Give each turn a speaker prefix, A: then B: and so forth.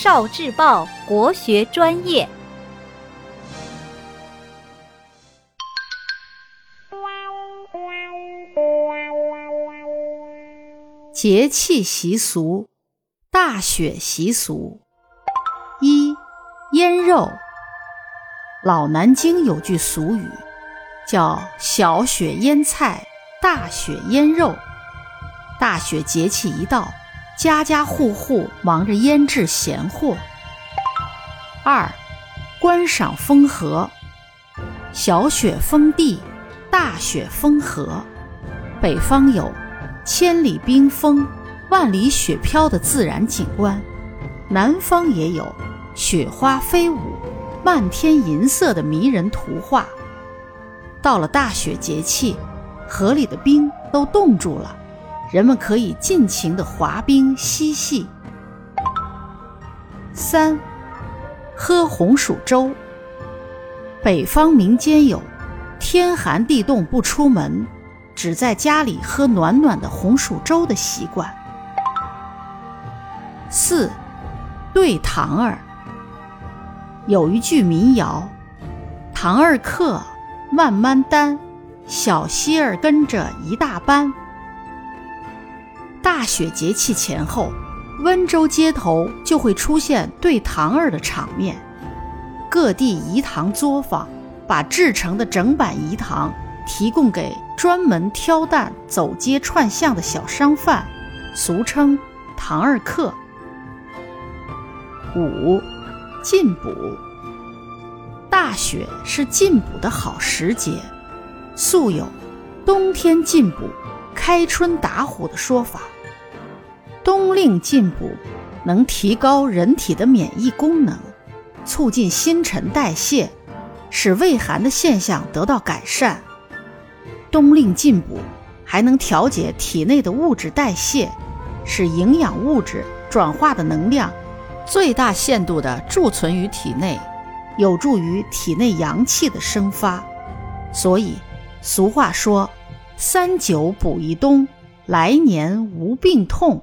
A: 少智报国学专业。
B: 节气习俗，大雪习俗。一腌肉。老南京有句俗语，叫“小雪腌菜，大雪腌肉”。大雪节气一到，家家户户忙着腌制咸货。二观赏风河。小雪封地，大雪封河。北方有。千里冰封，万里雪飘的自然景观，南方也有雪花飞舞、漫天银色的迷人图画。到了大雪节气，河里的冰都冻住了，人们可以尽情的滑冰嬉戏。三，喝红薯粥。北方民间有天寒地冻不出门。只在家里喝暖暖的红薯粥的习惯。四，对糖儿。有一句民谣：“糖儿客，慢慢担，小溪儿跟着一大班。”大雪节气前后，温州街头就会出现对堂儿的场面，各地饴糖作坊把制成的整板饴糖。提供给专门挑担走街串巷的小商贩，俗称“堂儿客”。五，进补。大雪是进补的好时节，素有“冬天进补，开春打虎”的说法。冬令进补能提高人体的免疫功能，促进新陈代谢，使胃寒的现象得到改善。冬令进补，还能调节体内的物质代谢，使营养物质转化的能量最大限度地贮存于体内，有助于体内阳气的生发。所以，俗话说：“三九补一冬，来年无病痛。”